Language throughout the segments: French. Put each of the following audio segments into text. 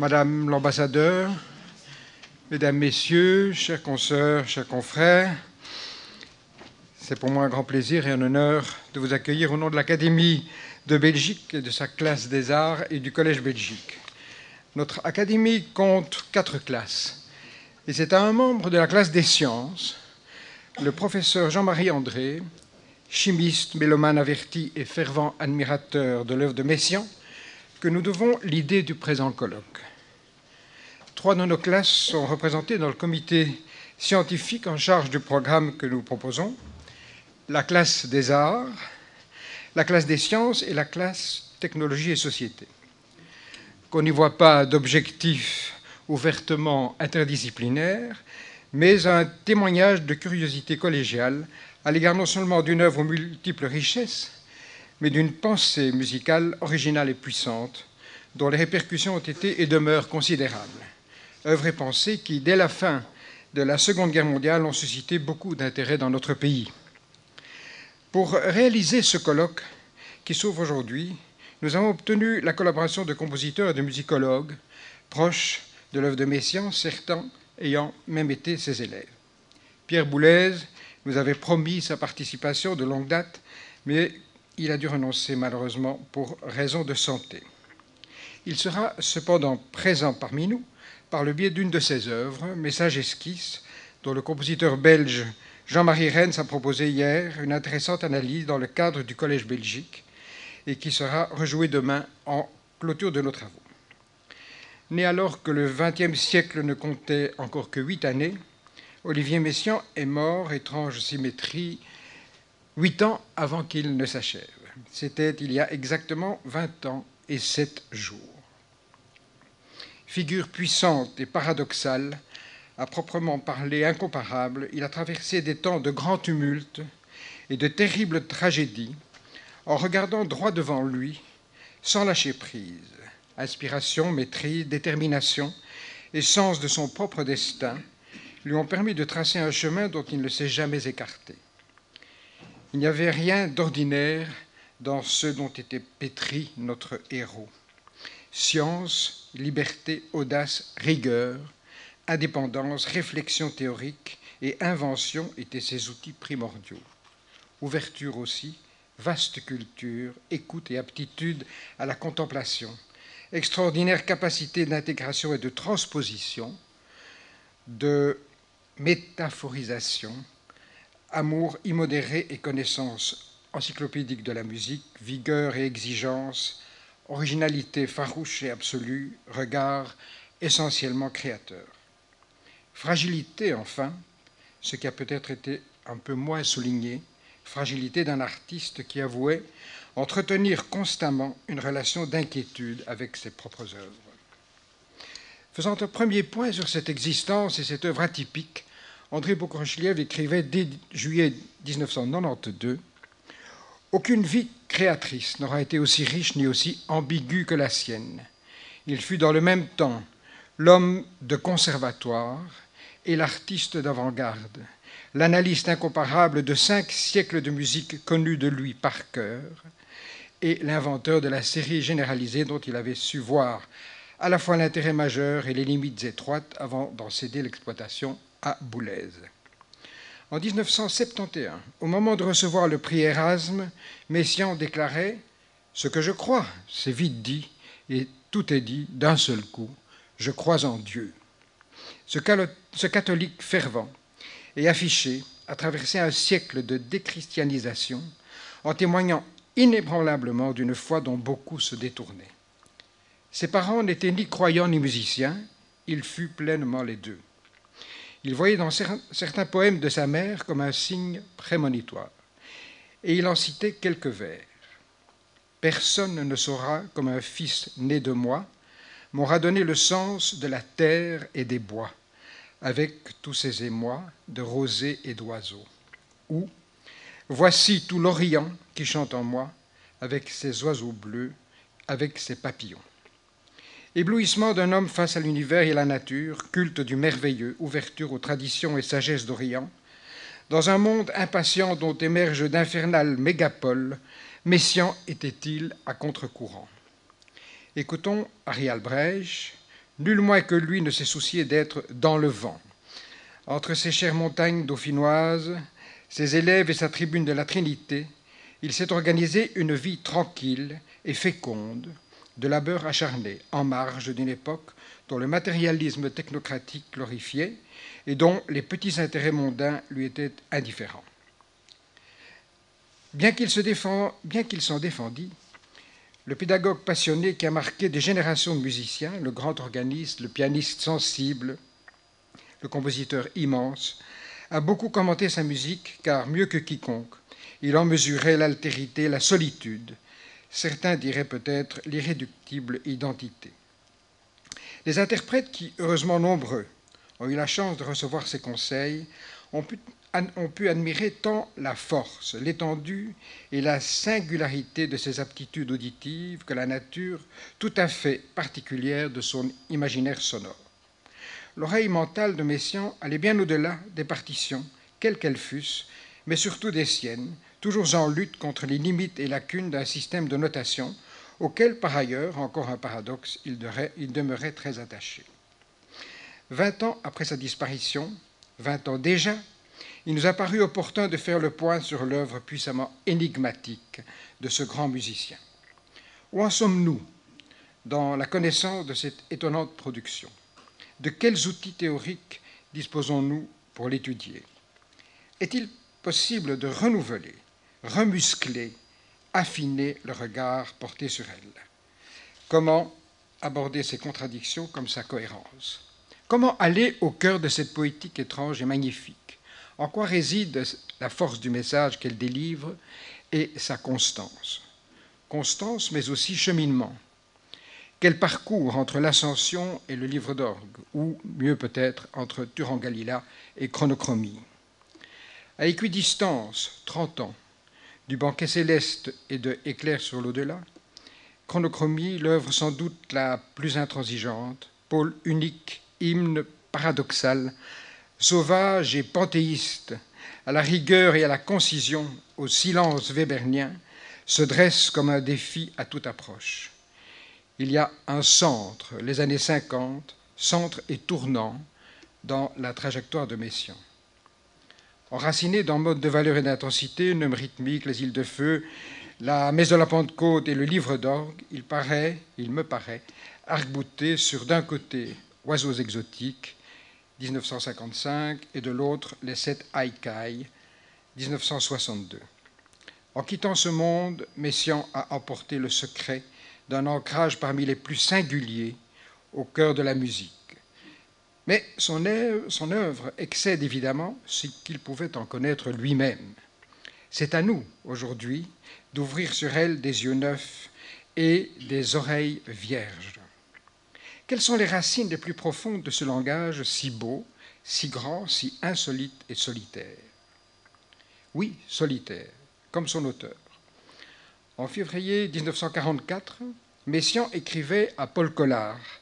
Madame l'ambassadeur, Mesdames, Messieurs, chers consoeurs, chers confrères, c'est pour moi un grand plaisir et un honneur de vous accueillir au nom de l'Académie de Belgique et de sa classe des arts et du Collège Belgique. Notre académie compte quatre classes et c'est à un membre de la classe des sciences, le professeur Jean-Marie André, chimiste, mélomane averti et fervent admirateur de l'œuvre de Messiaen, que nous devons l'idée du présent colloque. Trois de nos classes sont représentées dans le comité scientifique en charge du programme que nous proposons, la classe des arts, la classe des sciences et la classe technologie et société. Qu'on n'y voit pas d'objectif ouvertement interdisciplinaire, mais un témoignage de curiosité collégiale à l'égard non seulement d'une œuvre aux multiples richesses, mais d'une pensée musicale originale et puissante, dont les répercussions ont été et demeurent considérables. Œuvres et pensées qui, dès la fin de la Seconde Guerre mondiale, ont suscité beaucoup d'intérêt dans notre pays. Pour réaliser ce colloque qui s'ouvre aujourd'hui, nous avons obtenu la collaboration de compositeurs et de musicologues proches de l'œuvre de Messiaen, certains ayant même été ses élèves. Pierre Boulez nous avait promis sa participation de longue date, mais il a dû renoncer malheureusement pour raison de santé. Il sera cependant présent parmi nous par le biais d'une de ses œuvres, Message esquisse, dont le compositeur belge Jean-Marie Rennes a proposé hier une intéressante analyse dans le cadre du Collège Belgique et qui sera rejouée demain en clôture de nos travaux. Né alors que le XXe siècle ne comptait encore que huit années, Olivier Messiaen est mort, étrange symétrie, huit ans avant qu'il ne s'achève. C'était il y a exactement vingt ans et sept jours. Figure puissante et paradoxale, à proprement parler incomparable, il a traversé des temps de grands tumultes et de terribles tragédies en regardant droit devant lui, sans lâcher prise. Inspiration, maîtrise, détermination et sens de son propre destin lui ont permis de tracer un chemin dont il ne s'est jamais écarté. Il n'y avait rien d'ordinaire dans ce dont était pétri notre héros. Science, liberté, audace, rigueur, indépendance, réflexion théorique et invention étaient ses outils primordiaux. Ouverture aussi, vaste culture, écoute et aptitude à la contemplation, extraordinaire capacité d'intégration et de transposition, de métaphorisation, amour immodéré et connaissance encyclopédique de la musique, vigueur et exigence, originalité farouche et absolue, regard essentiellement créateur. Fragilité, enfin, ce qui a peut-être été un peu moins souligné, fragilité d'un artiste qui avouait entretenir constamment une relation d'inquiétude avec ses propres œuvres. Faisant un premier point sur cette existence et cette œuvre atypique, André Bokrochliev écrivait dès juillet 1992 Aucune vie créatrice n'aura été aussi riche ni aussi ambiguë que la sienne. Il fut dans le même temps l'homme de conservatoire et l'artiste d'avant-garde, l'analyste incomparable de cinq siècles de musique connue de lui par cœur, et l'inventeur de la série généralisée dont il avait su voir à la fois l'intérêt majeur et les limites étroites avant d'en céder l'exploitation à Boulez. En 1971, au moment de recevoir le prix Erasme, Messiaen déclarait Ce que je crois, c'est vite dit, et tout est dit d'un seul coup Je crois en Dieu. Ce, catholique fervent et affiché a traversé un siècle de déchristianisation en témoignant inébranlablement d'une foi dont beaucoup se détournaient. Ses parents n'étaient ni croyants ni musiciens, il fut pleinement les deux. Il voyait dans certains poèmes de sa mère comme un signe prémonitoire, et il en citait quelques vers. Personne ne saura, comme un fils né de moi, m'aura donné le sens de la terre et des bois, avec tous ces émois de rosée et d'oiseaux. Ou, voici tout l'Orient qui chante en moi, avec ses oiseaux bleus, avec ses papillons. Éblouissement d'un homme face à l'univers et la nature, culte du merveilleux, ouverture aux traditions et sagesse d'Orient, dans un monde impatient dont émergent d'infernales mégapoles, Messiaen était-il à contre-courant? Écoutons Ariel Albrecht, Nul moins que lui ne s'est soucié d'être dans le vent. Entre ses chères montagnes dauphinoises, ses élèves et sa tribune de la Trinité, il s'est organisé une vie tranquille et féconde, de labeur acharné, en marge d'une époque dont le matérialisme technocratique glorifiait et dont les petits intérêts mondains lui étaient indifférents. Bien qu'il s'en défendit, le pédagogue passionné qui a marqué des générations de musiciens, le grand organiste, le pianiste sensible, le compositeur immense, a beaucoup commenté sa musique car, mieux que quiconque, il en mesurait l'altérité, la solitude, certains diraient peut-être l'irréductible identité. Les interprètes qui, heureusement nombreux, ont eu la chance de recevoir ses conseils, ont pu, admirer tant la force, l'étendue et la singularité de ses aptitudes auditives que la nature tout à fait particulière de son imaginaire sonore. L'oreille mentale de Messiaen allait bien au-delà des partitions, quelles qu'elles fussent, mais surtout des siennes, toujours en lutte contre les limites et lacunes d'un système de notation auquel, par ailleurs, encore un paradoxe, il, demeurait très attaché. Vingt ans après sa disparition, vingt ans déjà, il nous a paru opportun de faire le point sur l'œuvre puissamment énigmatique de ce grand musicien. Où en sommes-nous dans la connaissance de cette étonnante production? De quels outils théoriques disposons-nous pour l'étudier? Est-il possible de renouveler remuscler, affiner le regard porté sur elle. Comment aborder ses contradictions comme sa cohérence? Comment aller au cœur de cette poétique étrange et magnifique? En quoi réside la force du message qu'elle délivre et sa constance? Constance, mais aussi cheminement. Quel parcours entre l'ascension et le livre d'orgue, ou mieux peut-être entre Turangalila et Chronochromie? À équidistance, 30 ans, du banquet céleste et de Éclair sur l'au-delà, Chronochromie, l'œuvre sans doute la plus intransigeante, pôle unique, hymne paradoxal, sauvage et panthéiste, à la rigueur et à la concision, au silence webernien, se dresse comme un défi à toute approche. Il y a un centre, les années 50, centre et tournant dans la trajectoire de Messiaen. Enraciné dans mode de valeur et d'intensité, neumes rythmique, les îles de feu, la messe de la Pentecôte et le livre d'orgue, il paraît, il me paraît, arc-bouté sur d'un côté Oiseaux exotiques, 1955, et de l'autre Les sept Haïkai, 1962. En quittant ce monde, Messiaen a emporté le secret d'un ancrage parmi les plus singuliers au cœur de la musique mais son œuvre, excède évidemment ce qu'il pouvait en connaître lui-même. C'est à nous, aujourd'hui, d'ouvrir sur elle des yeux neufs et des oreilles vierges. Quelles sont les racines les plus profondes de ce langage si beau, si grand, si insolite et solitaire? Oui, solitaire, comme son auteur. En février 1944, Messiaen écrivait à Paul Collard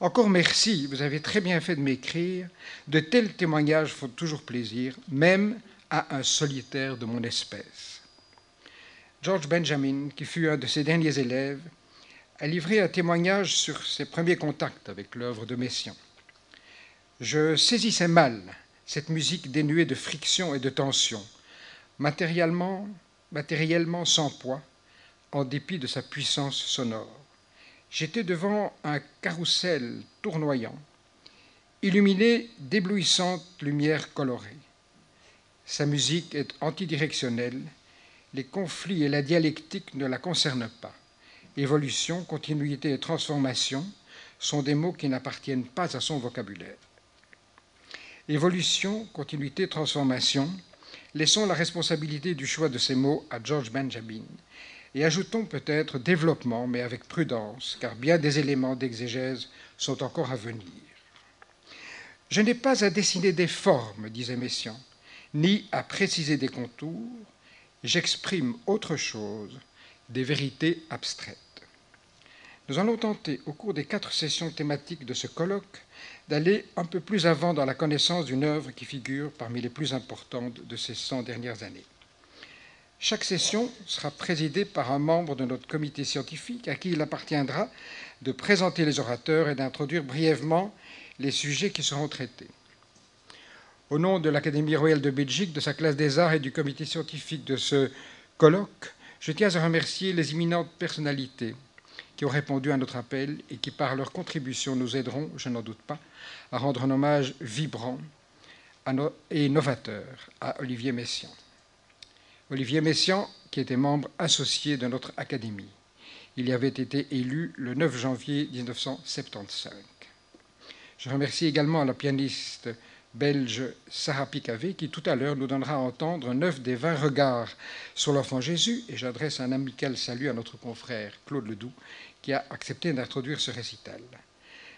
encore merci, vous avez très bien fait de m'écrire. De tels témoignages font toujours plaisir, même à un solitaire de mon espèce. George Benjamin, qui fut un de ses derniers élèves, a livré un témoignage sur ses premiers contacts avec l'œuvre de Messiaen. Je saisissais mal cette musique dénuée de friction et de tension, matériellement, matériellement sans poids, en dépit de sa puissance sonore. J'étais devant un carrousel tournoyant, illuminé d'éblouissantes lumières colorées. Sa musique est antidirectionnelle, les conflits et la dialectique ne la concernent pas. Évolution, continuité et transformation sont des mots qui n'appartiennent pas à son vocabulaire. Évolution, continuité, transformation, laissons la responsabilité du choix de ces mots à George Benjamin, et ajoutons peut-être développement, mais avec prudence, car bien des éléments d'exégèse sont encore à venir. Je n'ai pas à dessiner des formes, disait Messiaen, ni à préciser des contours, j'exprime autre chose, des vérités abstraites. Nous allons tenter, au cours des quatre sessions thématiques de ce colloque, d'aller un peu plus avant dans la connaissance d'une œuvre qui figure parmi les plus importantes de ces cent dernières années. Chaque session sera présidée par un membre de notre comité scientifique à qui il appartiendra de présenter les orateurs et d'introduire brièvement les sujets qui seront traités. Au nom de l'Académie royale de Belgique, de sa classe des arts et du comité scientifique de ce colloque, je tiens à remercier les imminentes personnalités qui ont répondu à notre appel et qui, par leur contribution, nous aideront, je n'en doute pas, à rendre un hommage vibrant et novateur à Olivier Messiaen. Olivier Messiaen, qui était membre associé de notre Académie. Il y avait été élu le 9 janvier 1975. Je remercie également la pianiste belge Sarah Picavé, qui tout à l'heure nous donnera à entendre neuf des vingt regards sur l'enfant Jésus, et j'adresse un amical salut à notre confrère Claude Ledoux, qui a accepté d'introduire ce récital.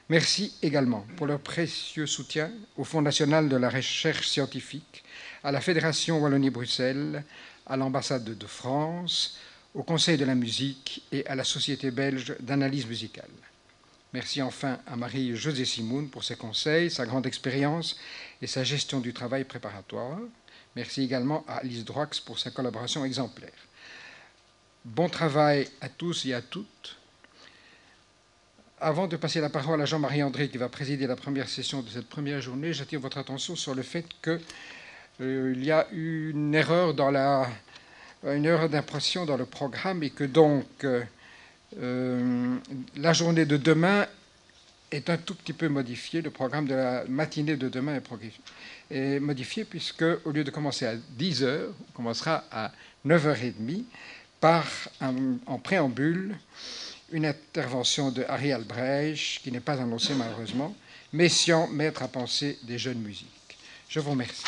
Merci également pour leur précieux soutien au Fonds national de la recherche scientifique, à la Fédération Wallonie-Bruxelles, à l'ambassade de France, au Conseil de la musique et à la Société belge d'analyse musicale. Merci enfin à Marie-Josée Simoun pour ses conseils, sa grande expérience et sa gestion du travail préparatoire. Merci également à Alice Droix pour sa collaboration exemplaire. Bon travail à tous et à toutes. Avant de passer la parole à Jean-Marie André qui va présider la première session de cette première journée, j'attire votre attention sur le fait qu'il euh, y a eu une erreur d'impression dans le programme et que donc euh, euh, la journée de demain est un tout petit peu modifiée. Le programme de la matinée de demain est, modifié puisque au lieu de commencer à 10 heures, on commencera à 9h30 par en préambule une intervention de Harry Albrecht qui n'est pas annoncée malheureusement, Messian, maître à penser des jeunes musiques. Je vous remercie.